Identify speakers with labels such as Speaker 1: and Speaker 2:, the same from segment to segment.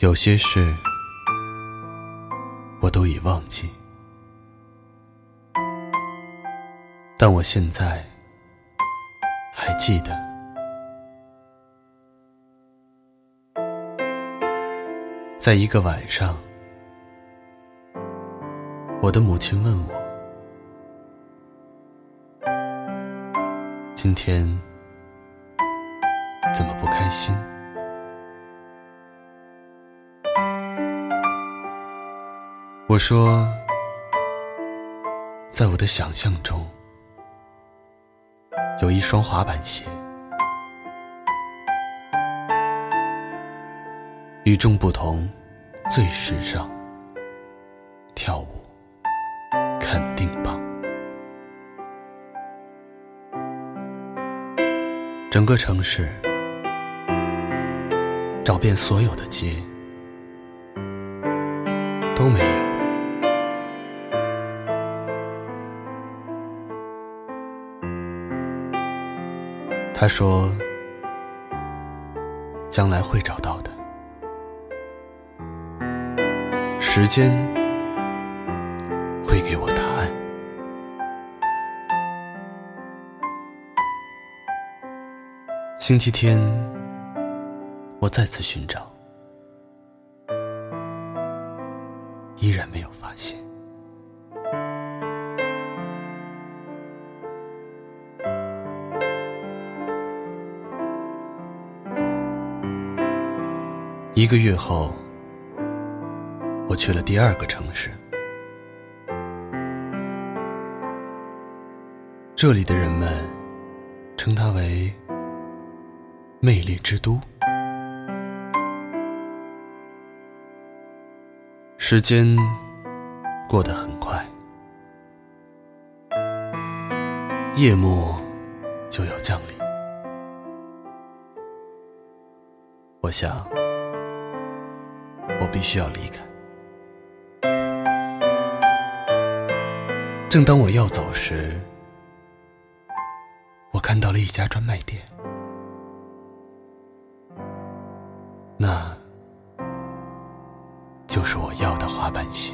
Speaker 1: 有些事，我都已忘记，但我现在还记得，在一个晚上，我的母亲问我：“今天怎么不开心？”我说，在我的想象中，有一双滑板鞋，与众不同，最时尚，跳舞肯定棒。整个城市，找遍所有的街，他说：“将来会找到的，时间会给我答案。”星期天，我再次寻找，依然没有发现。一个月后，我去了第二个城市。这里的人们称它为“魅力之都”。时间过得很快，夜幕就要降临。我想。我必须要离开。正当我要走时，我看到了一家专卖店，那就是我要的滑板鞋。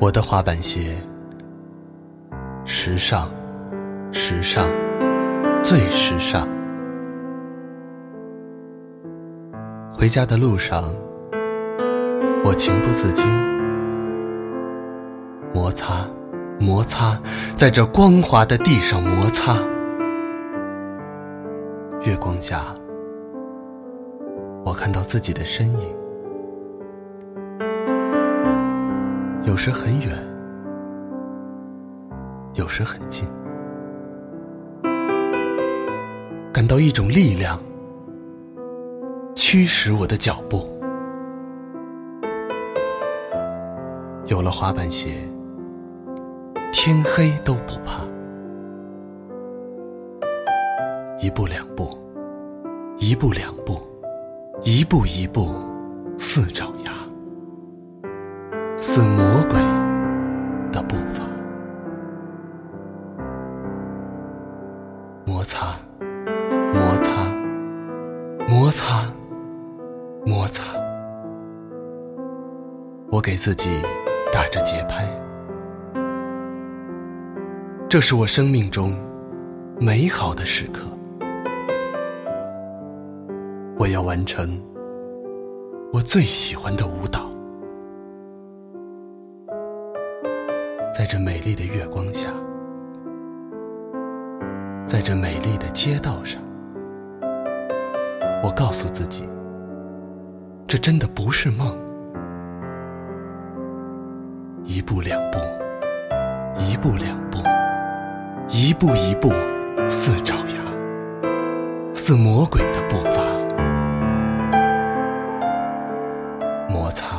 Speaker 1: 我的滑板鞋，时尚，时尚，最时尚。回家的路上，我情不自禁摩擦，摩擦，在这光滑的地上摩擦。月光下，我看到自己的身影。有时很远，有时很近，感到一种力量驱使我的脚步。有了滑板鞋，天黑都不怕。一步两步，一步两步，一步一步，似爪牙。似魔鬼的步伐，摩擦，摩擦，摩擦，摩擦。我给自己打着节拍，这是我生命中美好的时刻。我要完成我最喜欢的舞蹈。这美丽的月光下，在这美丽的街道上，我告诉自己，这真的不是梦。一步两步，一步两步，一步一步，似爪牙，似魔鬼的步伐。摩擦，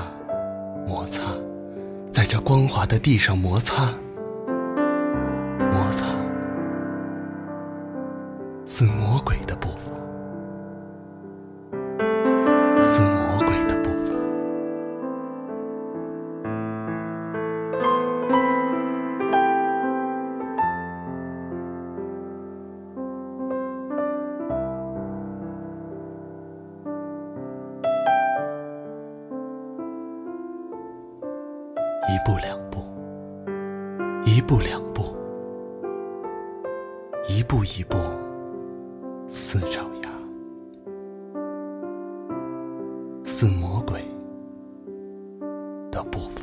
Speaker 1: 摩擦在光滑的地上摩擦，摩擦，似魔鬼步两步一步两步一步一步似爪牙。似魔鬼的步伐。